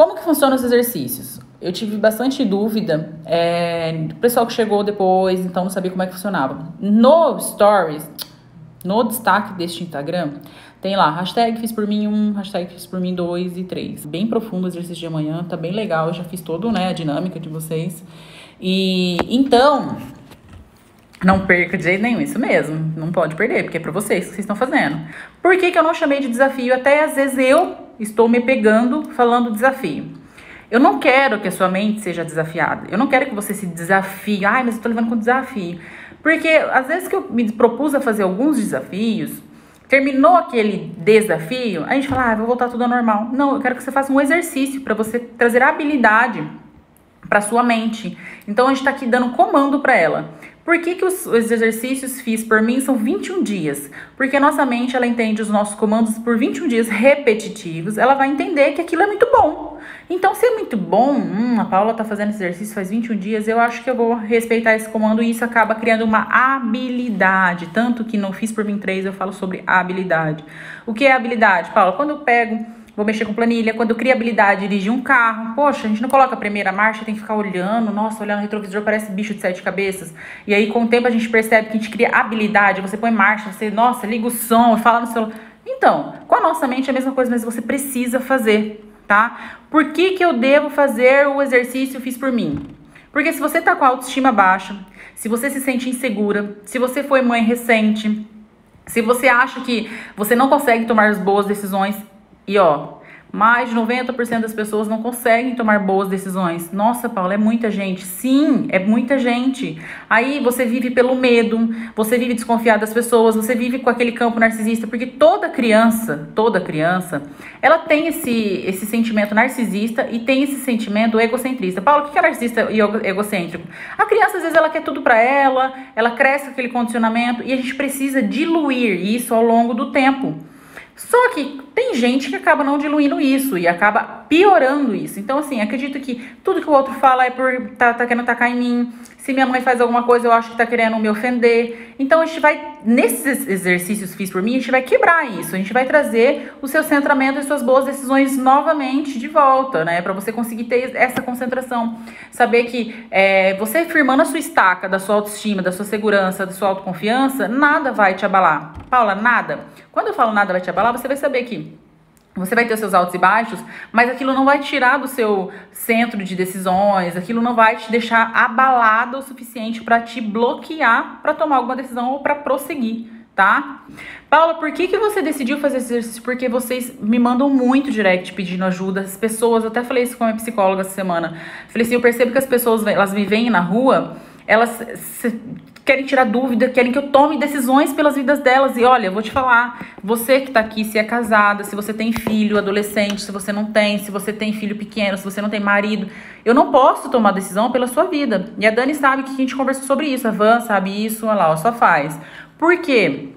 Como que funcionam os exercícios? Eu tive bastante dúvida, é, do pessoal que chegou depois, então não sabia como é que funcionava. No Stories, no destaque deste Instagram, tem lá, hashtag fiz por mim um, hashtag fiz por mim dois e três. Bem profundo o exercício de amanhã, tá bem legal, eu já fiz todo, né, a dinâmica de vocês. E então, não perca de jeito nenhum, isso mesmo. Não pode perder, porque é pra vocês que vocês estão fazendo. Por que, que eu não chamei de desafio? Até às vezes eu estou me pegando falando desafio. Eu não quero que a sua mente seja desafiada. Eu não quero que você se desafie. Ai, mas eu tô levando com desafio. Porque às vezes que eu me propus a fazer alguns desafios, terminou aquele desafio, a gente fala, ah, vou voltar tudo ao normal. Não, eu quero que você faça um exercício para você trazer habilidade para sua mente. Então a gente está aqui dando comando para ela. Por que, que os, os, exercícios fiz por mim são 21 dias? Porque a nossa mente ela entende os nossos comandos por 21 dias repetitivos, ela vai entender que aquilo é muito bom. Então, se é muito bom, hum, a Paula tá fazendo esse exercício faz 21 dias, eu acho que eu vou respeitar esse comando e isso acaba criando uma habilidade. Tanto que no Fiz por mim 3 eu falo sobre habilidade. O que é habilidade, Paula? Quando eu pego vou mexer com planilha. Quando eu crio habilidade de dirigir um carro, poxa, a gente não coloca a primeira marcha, tem que ficar olhando, nossa, olhando no retrovisor parece bicho de sete cabeças. E aí, com o tempo, a gente percebe que a gente cria habilidade, você põe marcha, você, nossa, liga o som fala no celular. Então, com a nossa mente é a mesma coisa, mas você precisa fazer, tá? Por que, que eu devo fazer o exercício fiz por mim? Porque se você tá com a autoestima baixa, se você se sente insegura, se você foi mãe recente, se você acha que você não consegue tomar as boas decisões, e ó, mais de 90% das pessoas não conseguem tomar boas decisões. Nossa, Paula, é muita gente. Sim, é muita gente. Aí você vive pelo medo, você vive desconfiado das pessoas, você vive com aquele campo narcisista, porque toda criança, toda criança, ela tem esse, esse sentimento narcisista e tem esse sentimento egocentrista. Paula, o que é narcisista e egocêntrico? A criança, às vezes, ela quer tudo para ela, ela cresce com aquele condicionamento e a gente precisa diluir isso ao longo do tempo. Só que tem gente que acaba não diluindo isso e acaba piorando isso. Então, assim, acredito que tudo que o outro fala é por tá, tá querendo atacar em mim. Se minha mãe faz alguma coisa, eu acho que tá querendo me ofender. Então, a gente vai, nesses exercícios fiz por mim, a gente vai quebrar isso. A gente vai trazer o seu centramento e suas boas decisões novamente de volta, né? Para você conseguir ter essa concentração. Saber que é, você firmando a sua estaca da sua autoestima, da sua segurança, da sua autoconfiança, nada vai te abalar. Paula, nada. Quando eu falo nada vai te abalar, você vai saber que você vai ter seus altos e baixos, mas aquilo não vai tirar do seu centro de decisões, aquilo não vai te deixar abalado o suficiente para te bloquear para tomar alguma decisão ou para prosseguir, tá? Paula, por que, que você decidiu fazer esse exercício? Porque vocês me mandam muito direct pedindo ajuda. As pessoas, eu até falei isso com a minha psicóloga essa semana. Falei assim, eu percebo que as pessoas, elas me veem na rua, elas querem tirar dúvida, querem que eu tome decisões pelas vidas delas. E olha, eu vou te falar, você que tá aqui, se é casada, se você tem filho, adolescente, se você não tem, se você tem filho pequeno, se você não tem marido, eu não posso tomar decisão pela sua vida. E a Dani sabe que a gente conversou sobre isso, a Van sabe isso, olha lá, só faz. Por quê?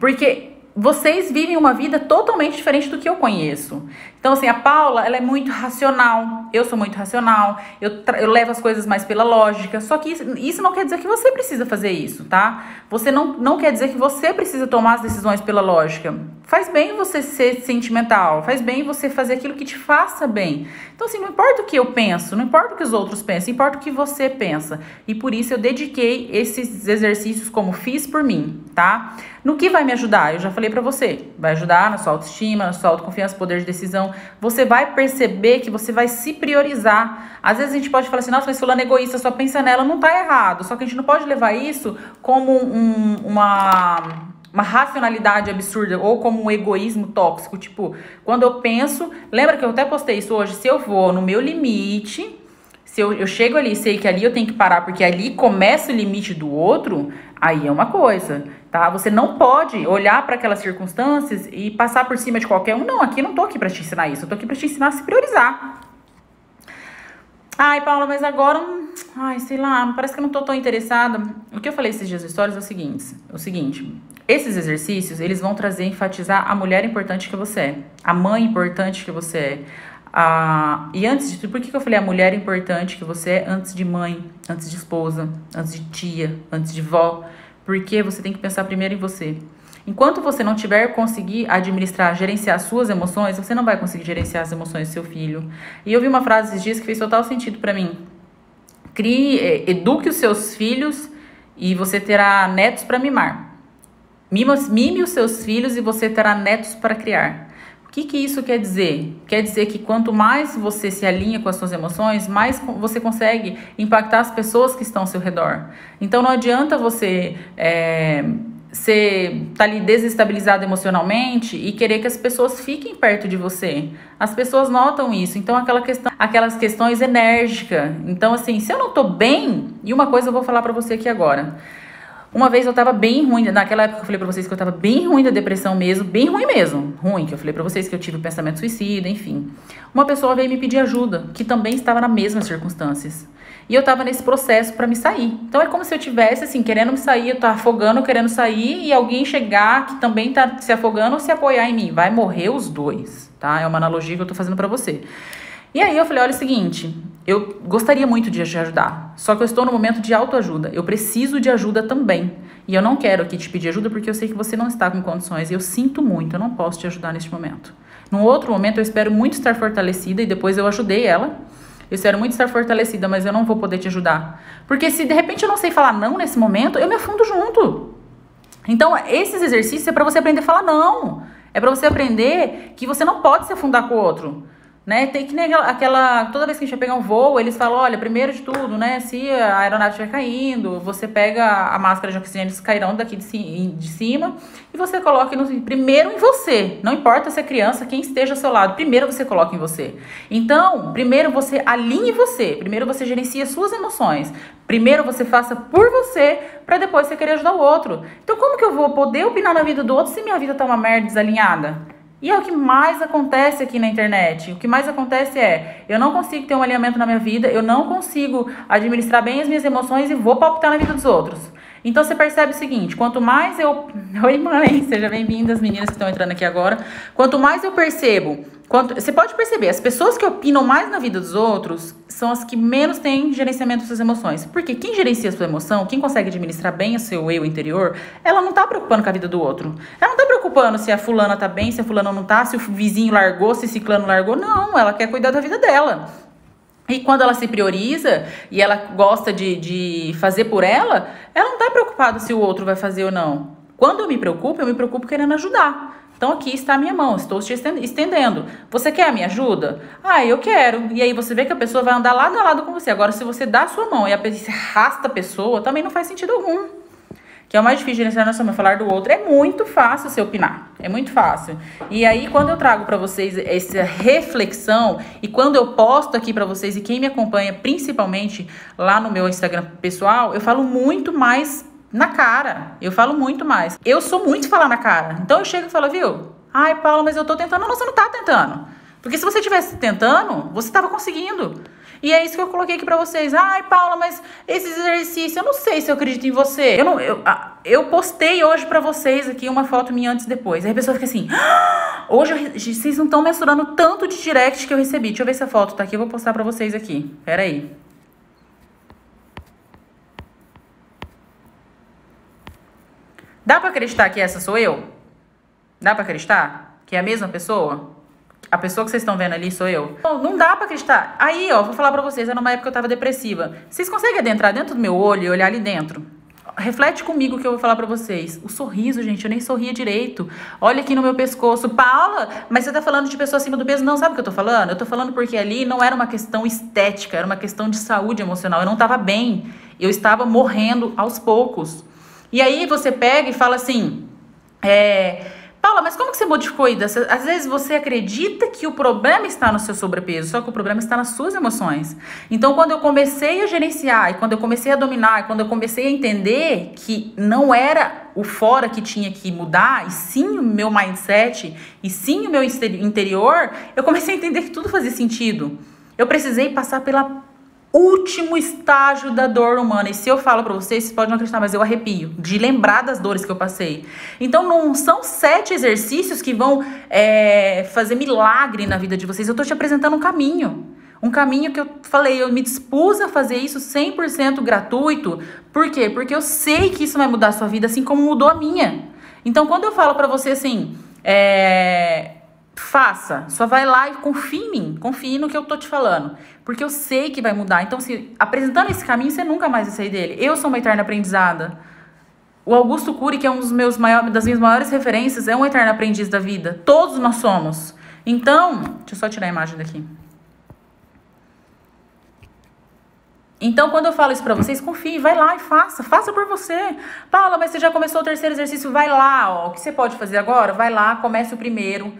Porque vocês vivem uma vida totalmente diferente do que eu conheço. Então, assim, a Paula, ela é muito racional. Eu sou muito racional. Eu, eu levo as coisas mais pela lógica. Só que isso, isso não quer dizer que você precisa fazer isso, tá? Você não, não quer dizer que você precisa tomar as decisões pela lógica. Faz bem você ser sentimental. Faz bem você fazer aquilo que te faça bem. Então, assim, não importa o que eu penso, não importa o que os outros pensam, importa o que você pensa. E por isso eu dediquei esses exercícios como fiz por mim, tá? No que vai me ajudar? Eu já falei para você. Vai ajudar na sua autoestima, na sua autoconfiança, poder de decisão você vai perceber que você vai se priorizar. Às vezes a gente pode falar assim, nossa, mas fulano é egoísta, só pensa nela, não tá errado. Só que a gente não pode levar isso como um, uma uma racionalidade absurda ou como um egoísmo tóxico. Tipo, quando eu penso, lembra que eu até postei isso hoje? Se eu vou no meu limite, se eu, eu chego ali e sei que ali eu tenho que parar porque ali começa o limite do outro, aí é uma coisa tá? Você não pode olhar para aquelas circunstâncias e passar por cima de qualquer um. Não, aqui não tô aqui para te ensinar isso, eu tô aqui para te ensinar a se priorizar. Ai, Paula, mas agora, ai, sei lá, parece que eu não tô tão interessada. O que eu falei esses dias histórias é o seguinte, o seguinte, esses exercícios, eles vão trazer, enfatizar a mulher importante que você é, a mãe importante que você é, a... e antes de tudo, por que, que eu falei a mulher importante que você é antes de mãe, antes de esposa, antes de tia, antes de vó? Porque você tem que pensar primeiro em você. Enquanto você não tiver conseguir administrar, gerenciar suas emoções, você não vai conseguir gerenciar as emoções do seu filho. E eu vi uma frase esses dias que fez total sentido para mim. Crie, eh, eduque os seus filhos e você terá netos para mimar. Mime, mime os seus filhos e você terá netos para criar. O que, que isso quer dizer? Quer dizer que quanto mais você se alinha com as suas emoções, mais você consegue impactar as pessoas que estão ao seu redor. Então não adianta você é, você tá ali desestabilizado emocionalmente e querer que as pessoas fiquem perto de você. As pessoas notam isso. Então aquela questão, aquelas questões enérgicas. Então assim, se eu não tô bem, e uma coisa eu vou falar para você aqui agora. Uma vez eu tava bem ruim, naquela época eu falei pra vocês que eu tava bem ruim da depressão mesmo, bem ruim mesmo, ruim, que eu falei pra vocês que eu tive pensamento suicida, enfim. Uma pessoa veio me pedir ajuda, que também estava nas mesmas circunstâncias. E eu tava nesse processo para me sair. Então é como se eu tivesse assim, querendo me sair, eu tô afogando, querendo sair e alguém chegar que também tá se afogando se apoiar em mim. Vai morrer os dois, tá? É uma analogia que eu tô fazendo para você. E aí eu falei, olha é o seguinte, eu gostaria muito de te ajudar, só que eu estou no momento de autoajuda. Eu preciso de ajuda também. E eu não quero aqui te pedir ajuda porque eu sei que você não está com condições. E eu sinto muito, eu não posso te ajudar neste momento. Num outro momento eu espero muito estar fortalecida e depois eu ajudei ela eu espero muito estar fortalecida, mas eu não vou poder te ajudar. Porque se de repente eu não sei falar não nesse momento, eu me afundo junto. Então, esses exercícios é para você aprender a falar não. É para você aprender que você não pode se afundar com o outro. Né? Tem que nem aquela, Toda vez que a gente vai pegar um voo, eles falam: olha, primeiro de tudo, né? Se a aeronave estiver caindo, você pega a máscara de oxigênio, eles cairão daqui de, de cima e você coloca no, primeiro em você. Não importa se é criança, quem esteja ao seu lado, primeiro você coloca em você. Então, primeiro você alinhe você, primeiro você gerencia suas emoções, primeiro você faça por você, para depois você querer ajudar o outro. Então, como que eu vou poder opinar na vida do outro se minha vida tá uma merda desalinhada? E é o que mais acontece aqui na internet. O que mais acontece é, eu não consigo ter um alinhamento na minha vida, eu não consigo administrar bem as minhas emoções e vou palpitar na vida dos outros. Então você percebe o seguinte: quanto mais eu. Oi, mãe, seja bem-vinda, as meninas que estão entrando aqui agora. Quanto mais eu percebo Quanto, você pode perceber, as pessoas que opinam mais na vida dos outros são as que menos têm gerenciamento das suas emoções. Porque quem gerencia a sua emoção, quem consegue administrar bem o seu eu interior, ela não tá preocupando com a vida do outro. Ela não tá preocupando se a fulana tá bem, se a fulana não tá, se o vizinho largou, se o ciclano largou. Não, ela quer cuidar da vida dela. E quando ela se prioriza e ela gosta de, de fazer por ela, ela não tá preocupada se o outro vai fazer ou não. Quando eu me preocupo, eu me preocupo querendo ajudar. Então aqui está a minha mão, estou te estendendo. Você quer a minha ajuda? Ah, eu quero. E aí você vê que a pessoa vai andar lado a lado com você. Agora, se você dá a sua mão e a pessoa arrasta a pessoa, também não faz sentido algum. Que é o mais difícil de nossa mão, falar do outro. É muito fácil você opinar. É muito fácil. E aí, quando eu trago para vocês essa reflexão e quando eu posto aqui para vocês e quem me acompanha, principalmente lá no meu Instagram pessoal, eu falo muito mais na cara. Eu falo muito mais. Eu sou muito falar na cara. Então eu chego e falo, viu? Ai, Paula, mas eu tô tentando. Não, você não tá tentando. Porque se você tivesse tentando, você estava conseguindo. E é isso que eu coloquei aqui pra vocês. Ai, Paula, mas esse exercício, eu não sei se eu acredito em você. Eu, não, eu, eu postei hoje pra vocês aqui uma foto minha antes e depois. Aí a pessoa fica assim: ah, hoje eu, vocês não estão mensurando tanto de direct que eu recebi. Deixa eu ver se a foto tá aqui, eu vou postar pra vocês aqui. Pera aí. Dá para acreditar que essa sou eu? Dá para acreditar que é a mesma pessoa? A pessoa que vocês estão vendo ali sou eu? Não, não dá para acreditar. Aí, ó, vou falar para vocês, era numa época que eu tava depressiva. Vocês conseguem adentrar dentro do meu olho e olhar ali dentro? Reflete comigo que eu vou falar para vocês. O sorriso, gente, eu nem sorria direito. Olha aqui no meu pescoço. Paula, mas você tá falando de pessoa acima do peso? Não, sabe o que eu tô falando? Eu tô falando porque ali não era uma questão estética, era uma questão de saúde emocional. Eu não tava bem. Eu estava morrendo aos poucos. E aí você pega e fala assim, é, Paula, mas como que você modificou isso? Às vezes você acredita que o problema está no seu sobrepeso, só que o problema está nas suas emoções. Então, quando eu comecei a gerenciar, e quando eu comecei a dominar, e quando eu comecei a entender que não era o fora que tinha que mudar, e sim o meu mindset, e sim o meu interior, eu comecei a entender que tudo fazia sentido. Eu precisei passar pela último estágio da dor humana. E se eu falo para vocês, vocês podem não acreditar, mas eu arrepio de lembrar das dores que eu passei. Então, não são sete exercícios que vão é, fazer milagre na vida de vocês. Eu tô te apresentando um caminho. Um caminho que eu falei, eu me dispus a fazer isso 100% gratuito. Por quê? Porque eu sei que isso vai mudar a sua vida, assim como mudou a minha. Então, quando eu falo para você assim, é, faça, só vai lá e confie em mim, confie no que eu tô te falando, porque eu sei que vai mudar. Então, se apresentando esse caminho, você nunca mais vai sair dele. Eu sou uma eterna aprendizada. O Augusto Cury, que é um dos meus maiores, das minhas maiores referências, é um eterno aprendiz da vida. Todos nós somos. Então, deixa eu só tirar a imagem daqui. Então, quando eu falo isso para vocês, confie, vai lá e faça, faça por você. Paula, mas você já começou o terceiro exercício, vai lá, ó. O que você pode fazer agora? Vai lá, comece o primeiro,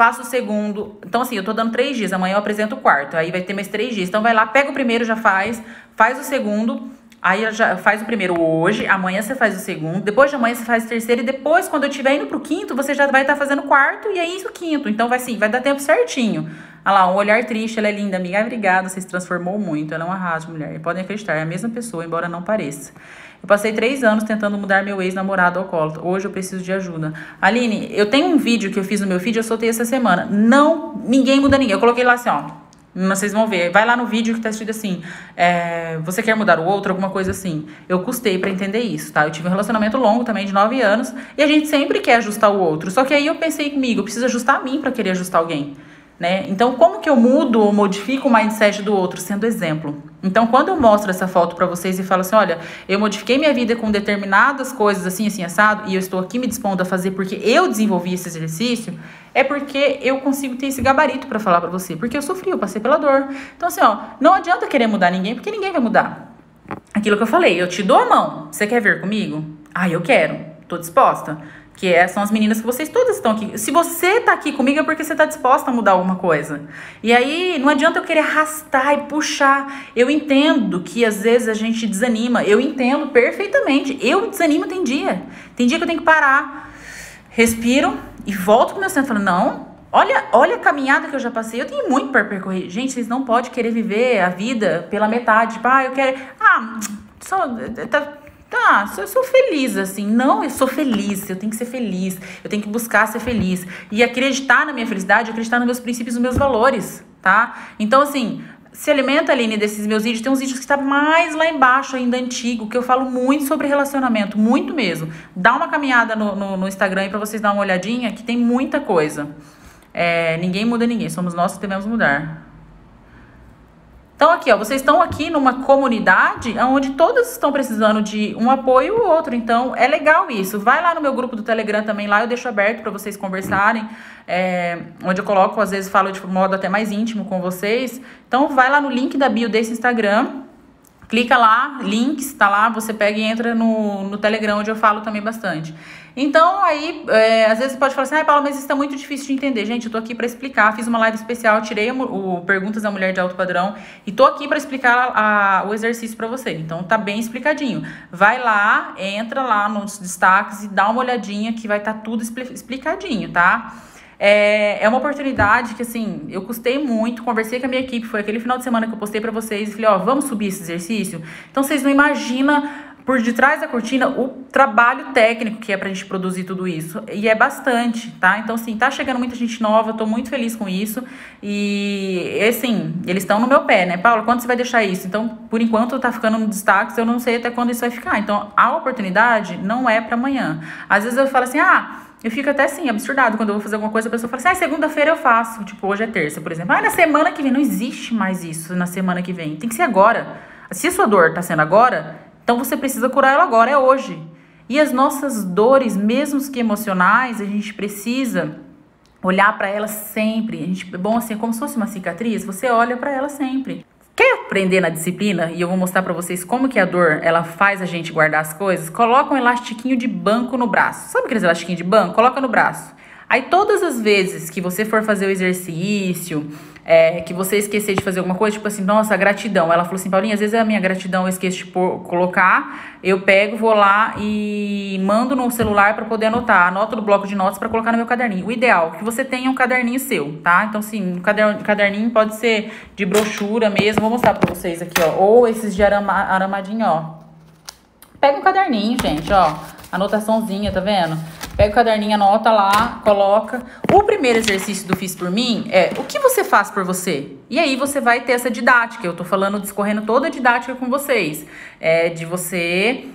faça o segundo. Então, assim, eu tô dando três dias, amanhã eu apresento o quarto, aí vai ter mais três dias. Então, vai lá, pega o primeiro, já faz, faz o segundo Aí já faz o primeiro hoje, amanhã você faz o segundo, depois de amanhã você faz o terceiro, e depois, quando eu estiver indo pro quinto, você já vai estar tá fazendo o quarto e aí o quinto. Então vai assim, vai dar tempo certinho. Olha lá, um olhar triste, ela é linda, amiga. Obrigada, você se transformou muito. Ela é uma arraso, mulher. Podem acreditar, é a mesma pessoa, embora não pareça. Eu passei três anos tentando mudar meu ex-namorado alcoólatra. Hoje eu preciso de ajuda. Aline, eu tenho um vídeo que eu fiz no meu feed, eu soltei essa semana. Não, ninguém muda ninguém. Eu coloquei lá assim, ó. Vocês vão ver. Vai lá no vídeo que tá escrito assim: é, você quer mudar o outro, alguma coisa assim. Eu custei para entender isso, tá? Eu tive um relacionamento longo também, de nove anos, e a gente sempre quer ajustar o outro. Só que aí eu pensei comigo: eu preciso ajustar a mim para querer ajustar alguém. Né? Então, como que eu mudo ou modifico o mindset do outro sendo exemplo? Então, quando eu mostro essa foto para vocês e falo assim, olha, eu modifiquei minha vida com determinadas coisas assim, assim, assado, e eu estou aqui me dispondo a fazer porque eu desenvolvi esse exercício, é porque eu consigo ter esse gabarito para falar para você, porque eu sofri, eu passei pela dor. Então, assim, ó, não adianta querer mudar ninguém, porque ninguém vai mudar. Aquilo que eu falei, eu te dou a mão, você quer vir comigo? Ah, eu quero, tô disposta que é, são as meninas que vocês todas estão aqui. Se você tá aqui comigo é porque você tá disposta a mudar alguma coisa. E aí não adianta eu querer arrastar e puxar. Eu entendo que às vezes a gente desanima. Eu entendo perfeitamente. Eu desanimo tem dia. Tem dia que eu tenho que parar, respiro e volto pro meu centro. Falo, não, olha, olha a caminhada que eu já passei. Eu tenho muito para percorrer. Gente, vocês não podem querer viver a vida pela metade. Tipo, ah, eu quero. Ah, só. Tá, Tá, eu sou feliz, assim. Não, eu sou feliz, eu tenho que ser feliz, eu tenho que buscar ser feliz. E acreditar na minha felicidade, acreditar nos meus princípios, nos meus valores, tá? Então, assim, se alimenta, Aline, desses meus vídeos. Tem uns vídeos que está mais lá embaixo ainda, antigo, que eu falo muito sobre relacionamento, muito mesmo. Dá uma caminhada no, no, no Instagram para vocês dar uma olhadinha, que tem muita coisa. É, ninguém muda ninguém, somos nós que devemos mudar. Então, aqui, ó, vocês estão aqui numa comunidade onde todas estão precisando de um apoio e o outro. Então, é legal isso. Vai lá no meu grupo do Telegram também, lá eu deixo aberto para vocês conversarem. É, onde eu coloco, às vezes, falo de modo até mais íntimo com vocês. Então, vai lá no link da bio desse Instagram. Clica lá, links, tá lá, você pega e entra no, no Telegram, onde eu falo também bastante. Então, aí, é, às vezes pode falar assim, ah, Paula, mas isso está muito difícil de entender. Gente, eu tô aqui para explicar. Fiz uma live especial, tirei o Perguntas da Mulher de Alto Padrão e tô aqui para explicar a, a, o exercício para você. Então, tá bem explicadinho. Vai lá, entra lá nos destaques e dá uma olhadinha que vai estar tá tudo explicadinho, tá? É, é uma oportunidade que, assim, eu custei muito, conversei com a minha equipe, foi aquele final de semana que eu postei para vocês e falei, ó, vamos subir esse exercício? Então, vocês não imaginam por detrás da cortina o trabalho técnico que é pra gente produzir tudo isso. E é bastante, tá? Então, assim, tá chegando muita gente nova, tô muito feliz com isso. E, assim, eles estão no meu pé, né? Paulo, quando você vai deixar isso? Então, por enquanto, tá ficando no destaque, eu não sei até quando isso vai ficar. Então, a oportunidade não é para amanhã. Às vezes eu falo assim, ah. Eu fico até assim, absurdado. Quando eu vou fazer alguma coisa, a pessoa fala assim: ah, segunda-feira eu faço. Tipo, hoje é terça, por exemplo. Ah, na semana que vem. Não existe mais isso na semana que vem. Tem que ser agora. Se a sua dor tá sendo agora, então você precisa curar ela agora, é hoje. E as nossas dores, mesmo que emocionais, a gente precisa olhar para elas sempre. A gente, bom, assim, é como se fosse uma cicatriz, você olha para ela sempre. Quer aprender na disciplina? E eu vou mostrar para vocês como que a dor, ela faz a gente guardar as coisas. Coloca um elastiquinho de banco no braço. Sabe aqueles elastiquinhos de banco? Coloca no braço. Aí todas as vezes que você for fazer o exercício, é, que você esquecer de fazer alguma coisa, tipo assim, nossa, gratidão. Ela falou assim, Paulinha, às vezes a minha gratidão eu esqueço de pôr, colocar, eu pego, vou lá e mando no celular para poder anotar. Anoto no bloco de notas para colocar no meu caderninho. O ideal é que você tenha um caderninho seu, tá? Então, assim, um caderninho pode ser de brochura mesmo. Vou mostrar para vocês aqui, ó. Ou esses de arama, aramadinho, ó. Pega um caderninho, gente, ó. Anotaçãozinha, tá vendo? Pega o caderninho, anota lá, coloca. O primeiro exercício do Fiz por mim é o que você faz por você? E aí você vai ter essa didática. Eu tô falando, discorrendo toda a didática com vocês. É de você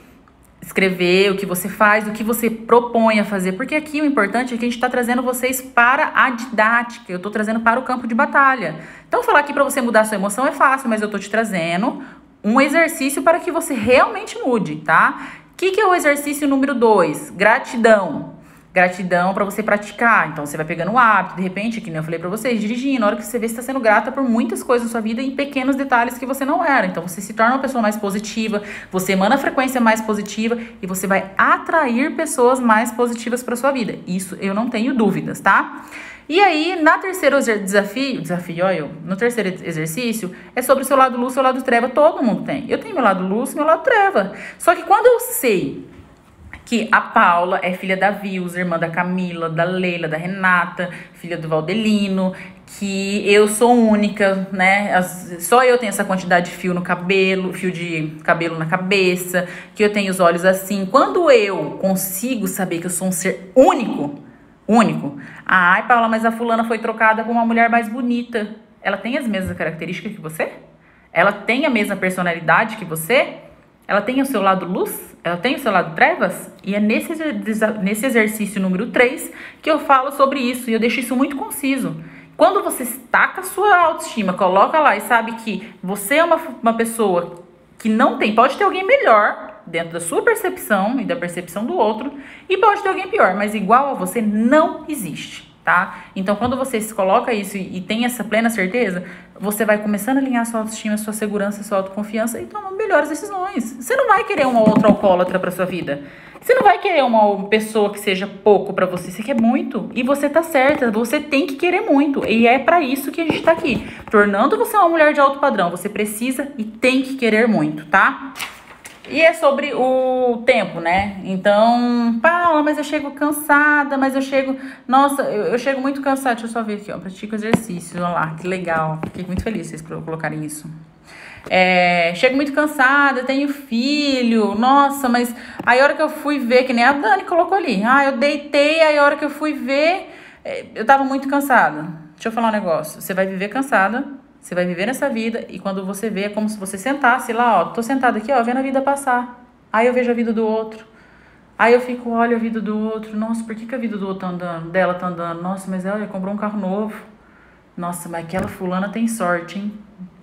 escrever o que você faz, o que você propõe a fazer, porque aqui o importante é que a gente está trazendo vocês para a didática, eu estou trazendo para o campo de batalha. Então, falar aqui para você mudar sua emoção é fácil, mas eu estou te trazendo um exercício para que você realmente mude, tá? O que, que é o exercício número 2? Gratidão gratidão para você praticar. Então você vai pegando o hábito, de repente, que nem eu falei para vocês, dirigindo, na hora que você vê, você está sendo grata por muitas coisas na sua vida em pequenos detalhes que você não era. Então você se torna uma pessoa mais positiva, você emana a frequência mais positiva e você vai atrair pessoas mais positivas para sua vida. Isso eu não tenho dúvidas, tá? E aí, na terceiro desafio, desafio, olha eu, no terceiro exercício, é sobre o seu lado luz, seu lado treva. Todo mundo tem. Eu tenho meu lado luz, meu lado treva. Só que quando eu sei que a Paula é filha da Vilsa, irmã da Camila, da Leila, da Renata, filha do Valdelino, que eu sou única, né? As, só eu tenho essa quantidade de fio no cabelo, fio de cabelo na cabeça, que eu tenho os olhos assim. Quando eu consigo saber que eu sou um ser único, único. Ai, Paula, mas a fulana foi trocada com uma mulher mais bonita. Ela tem as mesmas características que você? Ela tem a mesma personalidade que você? Ela tem o seu lado luz? Ela tem o seu lado trevas? E é nesse, nesse exercício número 3 que eu falo sobre isso. E eu deixo isso muito conciso. Quando você estaca a sua autoestima, coloca lá e sabe que você é uma, uma pessoa que não tem, pode ter alguém melhor dentro da sua percepção e da percepção do outro, e pode ter alguém pior, mas igual a você não existe tá? Então, quando você se coloca isso e, e, tem essa plena certeza, você vai começando a alinhar sua autoestima, sua segurança, sua autoconfiança e tomar melhores decisões. Você não vai querer uma outra alcoólatra para sua vida. Você não vai querer uma pessoa que seja pouco para você, você quer muito. E você tá certa, você tem que querer muito. E é para isso que a gente tá aqui, tornando você uma mulher de alto padrão. Você precisa e tem que querer muito, tá? E é sobre o tempo, né? Então, Paula, mas eu chego cansada, mas eu chego. Nossa, eu, eu chego muito cansada. Deixa eu só ver aqui, ó. Pratico exercício. Olha lá, que legal. Fiquei muito feliz vocês colocarem isso. É, chego muito cansada, tenho filho. Nossa, mas aí a hora que eu fui ver, que nem a Dani colocou ali. Ah, eu deitei, aí a hora que eu fui ver, é, eu tava muito cansada. Deixa eu falar um negócio. Você vai viver cansada você vai viver nessa vida e quando você vê, é como se você sentasse lá, ó. Tô sentada aqui, ó, vendo a vida passar. Aí eu vejo a vida do outro. Aí eu fico, olha a vida do outro. Nossa, por que, que a vida do outro tá andando? Dela tá andando? Nossa, mas ela comprou um carro novo. Nossa, mas aquela fulana tem sorte, hein?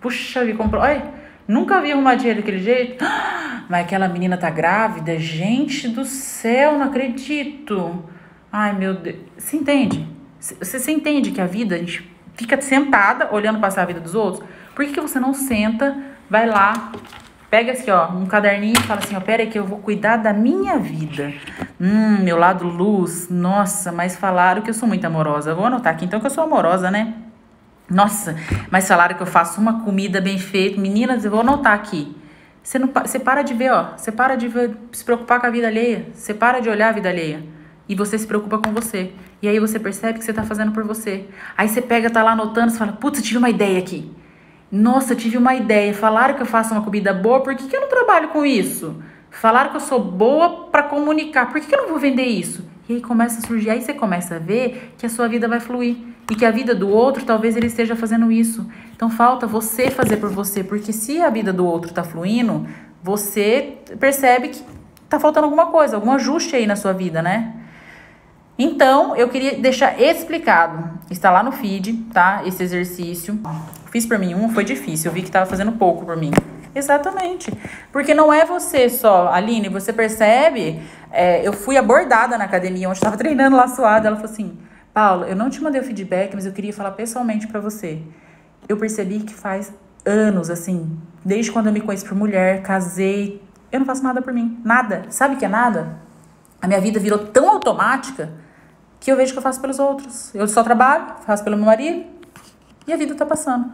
Puxa vida, comprou. Olha, nunca vi arrumar dinheiro daquele jeito. Mas aquela menina tá grávida? Gente do céu, não acredito. Ai, meu Deus. Você entende? Você entende que a vida, a gente fica sentada olhando passar a vida dos outros? Por que, que você não senta, vai lá, pega assim, ó, um caderninho e fala assim, ó, pera aí que eu vou cuidar da minha vida. Hum, meu lado luz, nossa, mas falaram que eu sou muito amorosa. Vou anotar aqui então que eu sou amorosa, né? Nossa, mas falaram que eu faço uma comida bem feita. Meninas, eu vou anotar aqui. Você, não, você para de ver, ó. Você para de ver, se preocupar com a vida alheia. Você para de olhar a vida alheia e você se preocupa com você. E aí você percebe que você está fazendo por você. Aí você pega, tá lá anotando, você fala, putz, tive uma ideia aqui. Nossa, tive uma ideia. Falaram que eu faço uma comida boa, por que, que eu não trabalho com isso? Falaram que eu sou boa para comunicar, por que, que eu não vou vender isso? E aí começa a surgir, aí você começa a ver que a sua vida vai fluir. E que a vida do outro, talvez ele esteja fazendo isso. Então falta você fazer por você, porque se a vida do outro está fluindo, você percebe que tá faltando alguma coisa, algum ajuste aí na sua vida, né? Então, eu queria deixar explicado. Está lá no feed, tá? Esse exercício. Fiz por mim um, foi difícil. Eu vi que estava fazendo pouco por mim. Exatamente. Porque não é você só, Aline, você percebe. É, eu fui abordada na academia, onde estava treinando lá suada. Ela falou assim: Paula, eu não te mandei o feedback, mas eu queria falar pessoalmente para você. Eu percebi que faz anos, assim, desde quando eu me conheço por mulher, casei, eu não faço nada por mim. Nada. Sabe o que é nada? A minha vida virou tão automática que eu vejo que eu faço pelos outros. Eu só trabalho, faço pelo meu marido e a vida tá passando.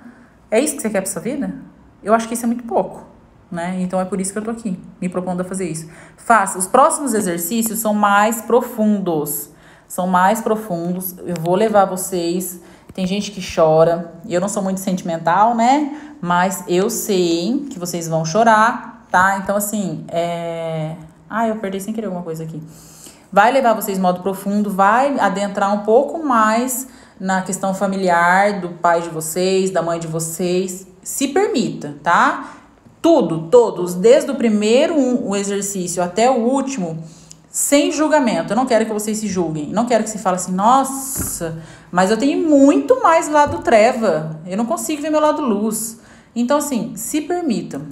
É isso que você quer pra sua vida? Eu acho que isso é muito pouco, né? Então é por isso que eu tô aqui, me propondo a fazer isso. Faça. Os próximos exercícios são mais profundos. São mais profundos. Eu vou levar vocês. Tem gente que chora. Eu não sou muito sentimental, né? Mas eu sei que vocês vão chorar, tá? Então, assim, é. Ah, eu perdi sem querer alguma coisa aqui vai levar vocês modo profundo, vai adentrar um pouco mais na questão familiar do pai de vocês, da mãe de vocês. Se permita, tá? tudo, todos, desde o primeiro um, o exercício até o último, sem julgamento. Eu não quero que vocês se julguem. Não quero que se fale assim, nossa, mas eu tenho muito mais lado treva. Eu não consigo ver meu lado luz. Então, assim, se permitam.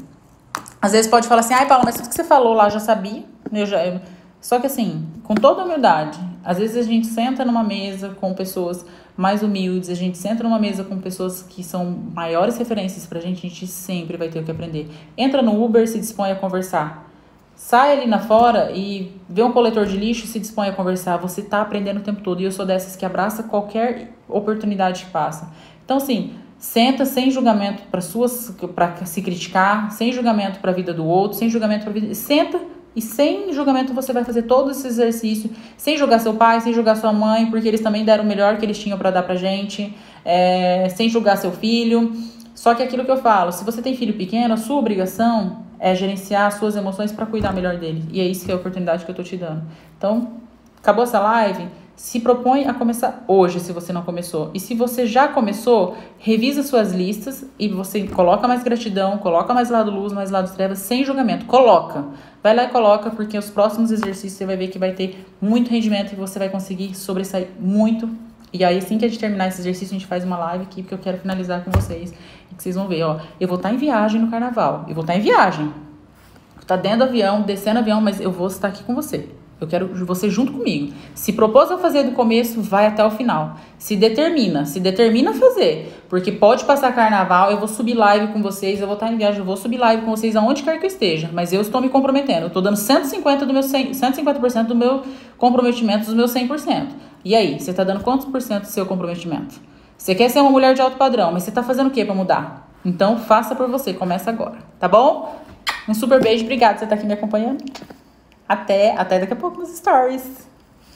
Às vezes pode falar assim, ai, Paula, mas tudo que você falou lá eu já sabia. Eu já, eu... Só que assim, com toda humildade, às vezes a gente senta numa mesa com pessoas mais humildes, a gente senta numa mesa com pessoas que são maiores referências pra gente, a gente sempre vai ter o que aprender. Entra no Uber, se dispõe a conversar. Sai ali na fora e vê um coletor de lixo, se dispõe a conversar. Você tá aprendendo o tempo todo. E eu sou dessas que abraça qualquer oportunidade que passa. Então, assim, senta sem julgamento para suas para se criticar, sem julgamento para a vida do outro, sem julgamento para vida. Senta e sem julgamento você vai fazer todo esse exercício, sem julgar seu pai, sem julgar sua mãe, porque eles também deram o melhor que eles tinham para dar pra gente, é, sem julgar seu filho. Só que aquilo que eu falo, se você tem filho pequeno, a sua obrigação é gerenciar as suas emoções para cuidar melhor dele. E é isso que é a oportunidade que eu tô te dando. Então, acabou essa live? Se propõe a começar hoje, se você não começou. E se você já começou, revisa suas listas e você coloca mais gratidão, coloca mais lado luz, mais lado trevas, sem julgamento. Coloca. Vai lá e coloca, porque os próximos exercícios você vai ver que vai ter muito rendimento e você vai conseguir sobressair muito. E aí, assim que a gente terminar esse exercício, a gente faz uma live aqui, porque eu quero finalizar com vocês. E que vocês vão ver, ó. Eu vou estar em viagem no carnaval. Eu vou estar em viagem. Estar dentro do avião, descendo o avião, mas eu vou estar aqui com você. Eu quero você junto comigo. Se propôs a fazer do começo, vai até o final. Se determina, se determina a fazer. Porque pode passar carnaval, eu vou subir live com vocês, eu vou estar em viagem, eu vou subir live com vocês aonde quer que eu esteja. Mas eu estou me comprometendo. Eu estou dando 150 do meu 100, 150% do meu comprometimento, dos meus 100%. E aí, você está dando quantos por cento do seu comprometimento? Você quer ser uma mulher de alto padrão, mas você está fazendo o que para mudar? Então, faça por você, começa agora, tá bom? Um super beijo, obrigada por você estar aqui me acompanhando. Até, até daqui a pouco nos stories.